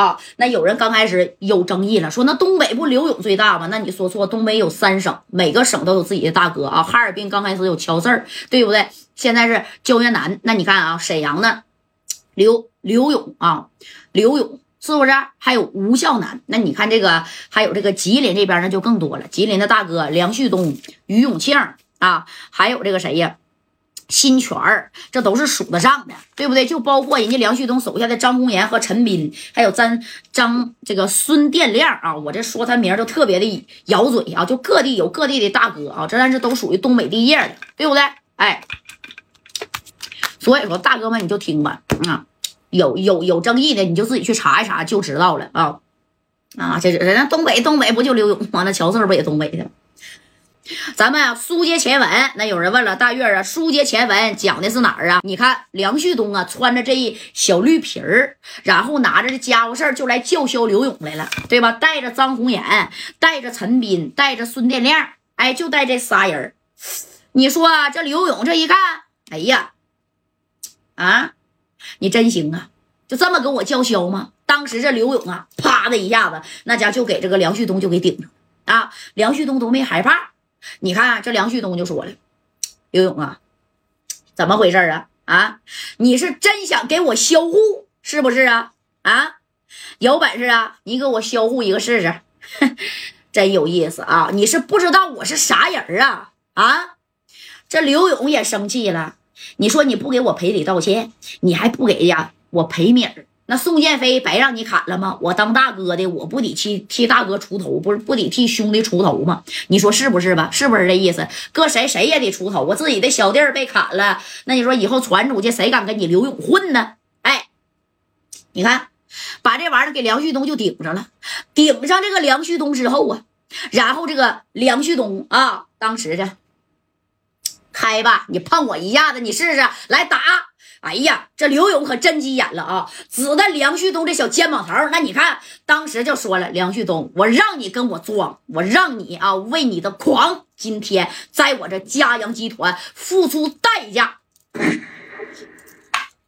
啊。那有人刚开始有争议了，说那东北不刘勇最大吗？那你说错，东北有三省，每个省都有自己的大哥啊。哈尔滨刚开始有乔四儿，对不对？现在是焦岳南。那你看啊，沈阳呢，刘刘勇啊，刘勇。是不是还有吴孝南？那你看这个，还有这个吉林这边呢，就更多了。吉林的大哥梁旭东、于永庆啊，还有这个谁呀，新权儿，这都是数得上的，对不对？就包括人家梁旭东手下的张红岩和陈斌，还有张张这个孙殿亮啊。我这说他名儿就特别的咬嘴啊，就各地有各地的大哥啊，这但是都属于东北地界的，对不对？哎，所以说大哥们你就听吧，啊。有有有争议的，你就自己去查一查就知道了啊啊！这人家东北东北不就刘勇吗？那乔四不也东北的吗？咱们啊，书接前文，那有人问了，大月啊，书接前文讲的是哪儿啊？你看梁旭东啊，穿着这一小绿皮儿，然后拿着这家伙事儿就来叫嚣刘勇来了，对吧？带着张红岩，带着陈斌，带着孙殿亮，哎，就带这仨人你说这刘勇这一看，哎呀，啊！你真行啊！就这么跟我叫嚣吗？当时这刘勇啊，啪的一下子，那家就给这个梁旭东就给顶上啊！梁旭东都没害怕。你看这梁旭东就说了：“刘勇啊，怎么回事啊？啊，你是真想给我销户是不是啊？啊，有本事啊，你给我销户一个试试，真有意思啊！你是不知道我是啥人啊？啊，这刘勇也生气了。”你说你不给我赔礼道歉，你还不给呀？我赔米儿，那宋建飞白让你砍了吗？我当大哥的，我不得替替大哥出头，不是不得替兄弟出头吗？你说是不是吧？是不是这意思？搁谁谁也得出头。我自己的小弟儿被砍了，那你说以后传出去，谁敢跟你刘勇混呢？哎，你看，把这玩意儿给梁旭东就顶上了。顶上这个梁旭东之后啊，然后这个梁旭东啊，当时的。开吧，你碰我一下子，你试试来打。哎呀，这刘勇可真急眼了啊！指的梁旭东这小肩膀头。那你看，当时就说了：“梁旭东，我让你跟我装，我让你啊为你的狂，今天在我这嘉阳集团付出代价。”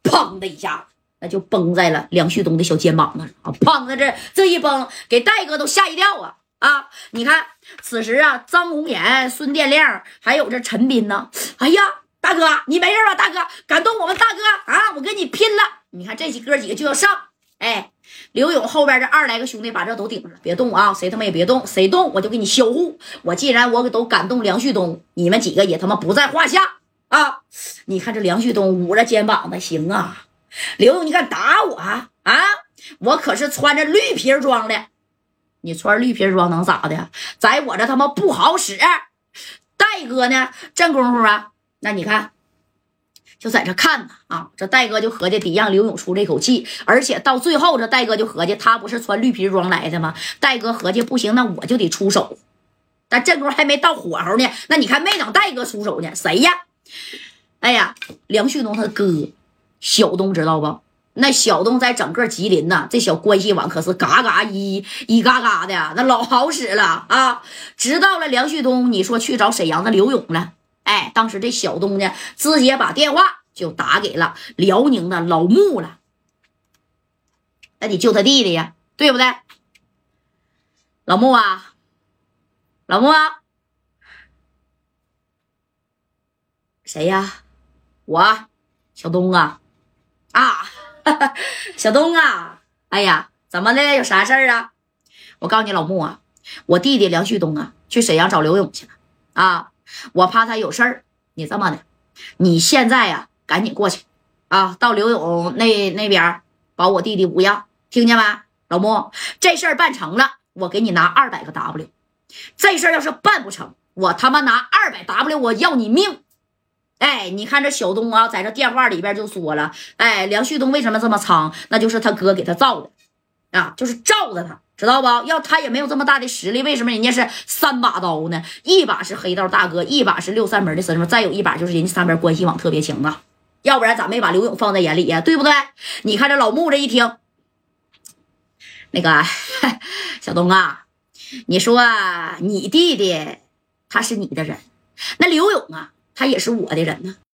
砰的一下，那就崩在了梁旭东的小肩膀上啊！砰的这这一崩，给戴哥都吓一跳啊！啊！你看，此时啊，张红岩、孙殿亮，还有这陈斌呢。哎呀，大哥，你没事吧？大哥，敢动我们大哥啊！我跟你拼了！你看这几哥几个就要上。哎，刘勇后边这二来个兄弟把这都顶上了，别动啊！谁他妈也别动，谁动我就给你销户。我既然我都敢动梁旭东，你们几个也他妈不在话下啊！你看这梁旭东捂着肩膀子，行啊！刘勇，你敢打我啊？我可是穿着绿皮装的。你穿绿皮装能咋的？在我这他妈不好使。戴哥呢？这功夫啊，那你看，就在这看呢啊。这戴哥就合计得让刘勇出这口气，而且到最后，这戴哥就合计，他不是穿绿皮装来的吗？戴哥合计不行，那我就得出手。但这功夫还没到火候呢，那你看没等戴哥出手呢，谁呀？哎呀，梁旭东他哥小东知道不？那小东在整个吉林呐，这小关系网可是嘎嘎一一嘎嘎的，那老好使了啊！知道了，梁旭东，你说去找沈阳的刘勇了。哎，当时这小东呢，直接把电话就打给了辽宁的老穆了。那你救他弟弟呀，对不对？老穆啊，老穆啊，谁呀？我，小东啊，啊。小东啊，哎呀，怎么的？有啥事儿啊？我告诉你，老穆啊，我弟弟梁旭东啊，去沈阳找刘勇去了啊。我怕他有事儿，你这么的，你现在呀，赶紧过去啊，到刘勇那那边保我弟弟无恙，听见没？老穆，这事儿办成了，我给你拿二百个 W。这事儿要是办不成，我他妈拿二百 W，我要你命。哎，你看这小东啊，在这电话里边就说了，哎，梁旭东为什么这么猖？那就是他哥给他造的，啊，就是罩着他，知道不？要他也没有这么大的实力，为什么人家是三把刀呢？一把是黑道大哥，一把是六扇门的身份，再有一把就是人家三边关系网特别强啊。要不然咋没把刘勇放在眼里呀？对不对？你看这老穆这一听，那个小东啊，你说你弟弟他是你的人，那刘勇啊？他也是我的人呢。